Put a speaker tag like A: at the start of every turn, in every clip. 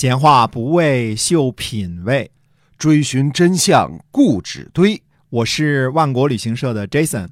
A: 闲话不为秀品味，
B: 追寻真相固执堆。
A: 我是万国旅行社的 Jason，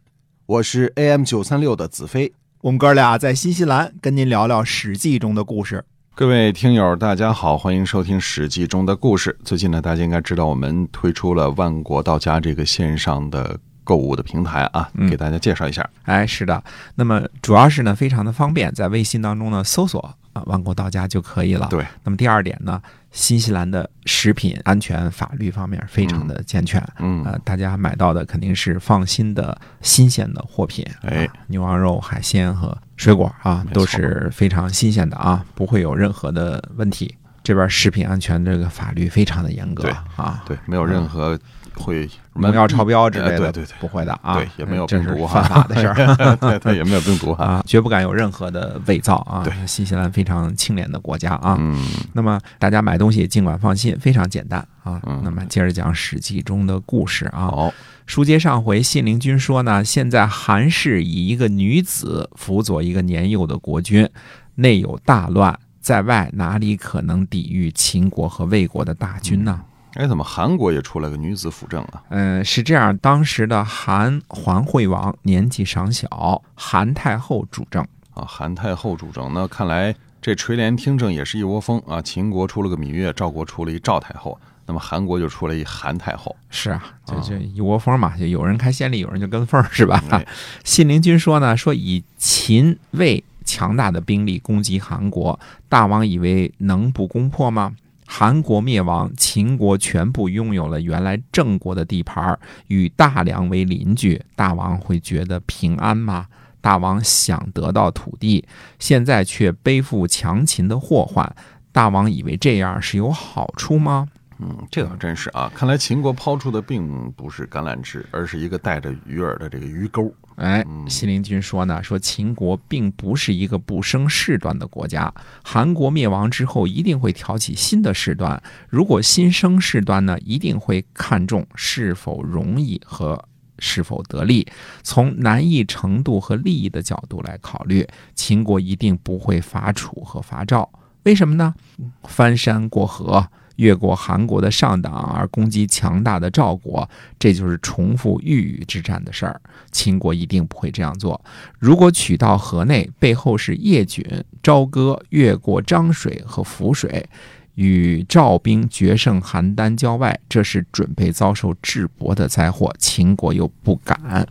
B: 我是 AM 九三六的子飞。
A: 我们哥俩在新西兰跟您聊聊《史记》中的故事。
B: 各位听友，大家好，欢迎收听《史记》中的故事。最近呢，大家应该知道我们推出了万国到家这个线上的购物的平台啊，
A: 嗯
B: 给大家介绍一下。
A: 哎，是的，那么主要是呢，非常的方便，在微信当中呢搜索啊“万国到家”就可以了。
B: 对，
A: 那么第二点呢，新西兰的食品安全法律方面非常的健全。
B: 嗯，
A: 呃，大家买到的肯定是放心的新鲜的货品，
B: 哎
A: 啊牛羊肉、海鲜和水果啊，都是非常新鲜的啊，不会有任何的问题。这边食品安全这个法律非常的严格
B: 对
A: 啊，
B: 对，没有任何会
A: 农药超标之类的，
B: 哎对对对
A: 不会的啊，
B: 对也没有病毒哈
A: 犯法的事儿。
B: 对对，也没有病毒哈。
A: 啊，绝不敢有任何的伪造啊！
B: 对，
A: 新西兰非常清廉的国家啊。
B: 嗯，
A: 那么大家买东西尽管放心，非常简单啊。
B: 嗯
A: 那么接着讲《史记》中的故事啊。
B: 好，
A: 书接上回，信陵君说呢，现在韩氏以一个女子辅佐一个年幼的国君，内有大乱，在外哪里可能抵御秦国和魏国的大军呢？
B: 哎，怎么韩国也出来个女子辅政啊？
A: 嗯，是这样，当时的韩桓惠王年纪尚小，韩太后主政。
B: 啊，韩太后主政，那看来这垂帘听政也是一窝蜂啊。秦国出了个芈月，赵国出了一赵太后，那么韩国就出了一韩太后。
A: 是啊，就
B: 啊
A: 就一窝蜂嘛，就有人开先例，有人就跟风儿，是吧？
B: 哎
A: 信陵君说呢，说以秦魏强大的兵力攻击韩国，大王以为能不攻破吗？韩国灭亡，秦国全部拥有了原来郑国的地盘，与大梁为邻居，大王会觉得平安吗？大王想得到土地，现在却背负强秦的祸患，大王以为这样是有好处吗？
B: 嗯，这倒真是啊。看来秦国抛出的并不是橄榄枝，而是一个带着鱼饵的这个鱼钩。
A: 哎，
B: 嗯
A: 信陵君说呢，说秦国并不是一个不生事端的国家，韩国灭亡之后一定会挑起新的事端。如果新生事端呢，一定会看重是否容易和是否得利，从难易程度和利益的角度来考虑，秦国一定不会伐楚和伐赵。为什么呢？翻山过河。越过韩国的上党而攻击强大的赵国，这就是重复豫语之战的事儿。秦国一定不会这样做。如果取到河内，背后是叶郡、朝歌越过漳水和涪水，与赵兵决胜邯郸郊外，这是准备遭受智伯的灾祸。秦国又不敢。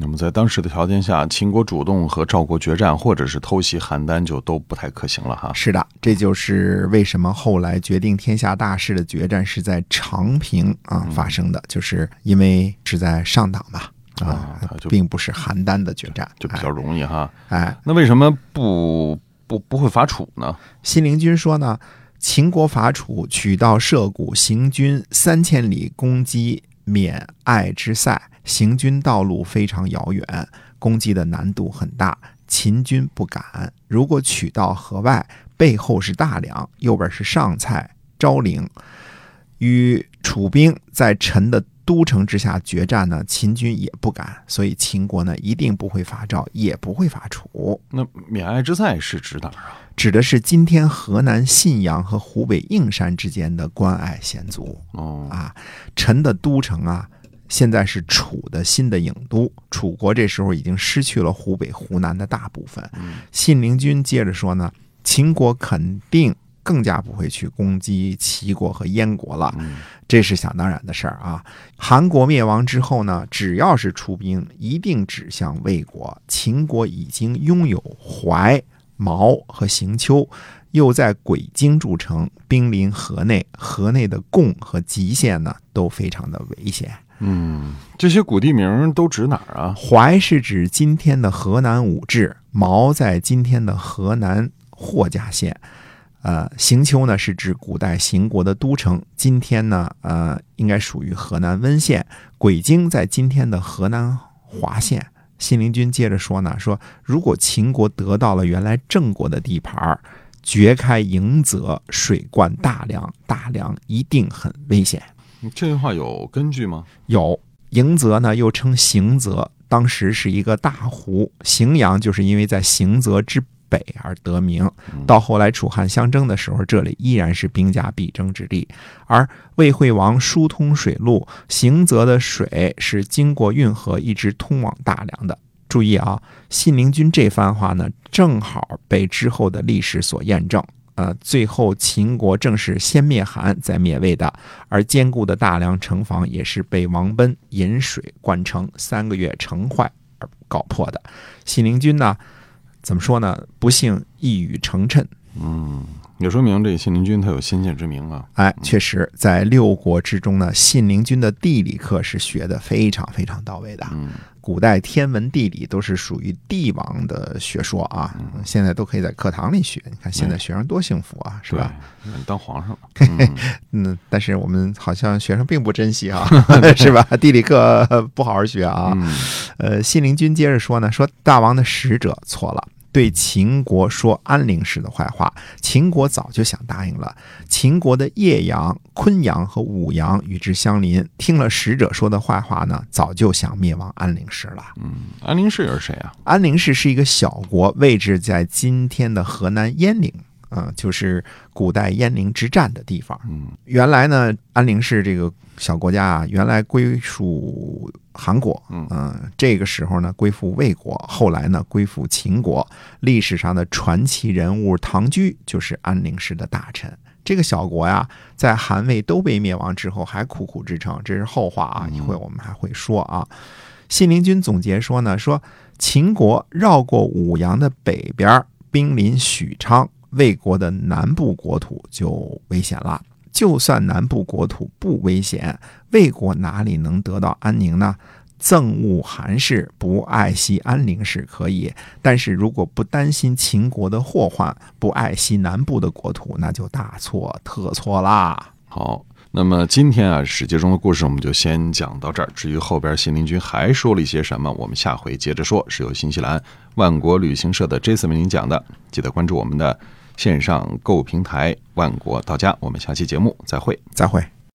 B: 那么在当时的条件下，秦国主动和赵国决战，或者是偷袭邯郸，就都不太可行了哈。
A: 是的，这就是为什么后来决定天下大事的决战是在长平啊发生的，就是因为是在上党嘛啊并不是邯郸的决战，
B: 就比较容易哈。
A: 哎哎。
B: 那为什么不不不会伐楚呢？
A: 信陵君说呢，秦国伐楚，取道涉谷，行军三千里，攻击免爱之塞，行军道路非常遥远，攻击的难度很大，秦军不敢。如果取到河外，背后是大梁，右边是上蔡、昭陵，与楚兵在陈的都城之下决战呢，秦军也不敢，所以秦国呢一定不会伐赵，也不会伐楚。
B: 那免爱之塞是指哪儿啊？
A: 指的是今天河南信阳和湖北应山之间的关隘险阻
B: 哦，
A: 啊。陈的都城啊，现在是楚的新的郢都，楚国这时候已经失去了湖北、湖南的大部分。信陵君接着说呢，秦国肯定更加不会去攻击齐国和燕国了，
B: 嗯
A: 这是想当然的事儿啊。韩国灭亡之后呢，只要是出兵，一定指向魏国。秦国已经拥有淮、毛和行丘，又在鬼京筑城，兵临河内，河内的贡和吉县呢都非常的危险。
B: 嗯，这些古地名都指哪儿啊？
A: 淮是指今天的河南武陟，毛在今天的河南霍家县。呃，行丘呢是指古代邢国的都城，今天呢，呃，应该属于河南温县。鬼京在今天的河南滑县。信陵君接着说呢，说如果秦国得到了原来郑国的地盘儿，掘开迎泽，水灌大梁，大梁一定很危险。
B: 这句话有根据吗？
A: 有迎泽呢，又称行泽，当时是一个大湖。荥阳就是因为在行泽之北而得名。到后来楚汉相争的时候，这里依然是兵家必争之地。而魏惠王疏通水路，行泽的水是经过运河一直通往大梁的。注意啊，信陵君这番话呢，正好被之后的历史所验证。呃，最后秦国正是先灭韩，再灭魏的，而坚固的大梁城防也是被王贲引水灌城，三个月城坏而搞破的。信陵君呢，怎么说呢？不幸一语成谶。
B: 嗯，也说明这信陵君他有先见之明啊。
A: 哎，确实，在六国之中呢，信陵君的地理课是学的非常非常到位的。
B: 嗯。
A: 古代天文地理都是属于帝王的学说啊，现在都可以在课堂里学。你看现在学生多幸福啊，是吧？
B: 当皇上，
A: 嗯，但是我们好像学生并不珍惜啊，是吧？地理课不好好学啊。呃，信陵君接着说呢，说大王的使者错了。对秦国说安陵氏的坏话，秦国早就想答应了。秦国的叶阳、昆阳和武阳与之相邻，听了使者说的坏话呢，早就想灭亡安陵氏了。
B: 嗯，安陵氏又是谁啊？
A: 安陵氏是一个小国，位置在今天的河南鄢陵。啊，就是古代鄢陵之战的地方。
B: 嗯，
A: 原来呢，安陵氏这个小国家啊，原来归属韩国。嗯，这个时候呢，归附魏国，后来呢，归附秦国。历史上的传奇人物唐雎就是安陵氏的大臣。这个小国呀，在韩魏都被灭亡之后，还苦苦支撑，这是后话啊，一会我们还会说啊。信陵君总结说呢，说秦国绕过武阳的北边，兵临许昌。魏国的南部国土就危险了。就算南部国土不危险，魏国哪里能得到安宁呢？憎恶韩氏，不爱惜安陵是可以，但是如果不担心秦国的祸患，不爱惜南部的国土，那就大错特错啦。
B: 好。那么今天啊，史记中的故事我们就先讲到这儿。至于后边信陵君还说了一些什么，我们下回接着说。是由新西兰万国旅行社的 Jason 为您讲的，记得关注我们的线上购物平台万国到家。我们下期节目再会，
A: 再会。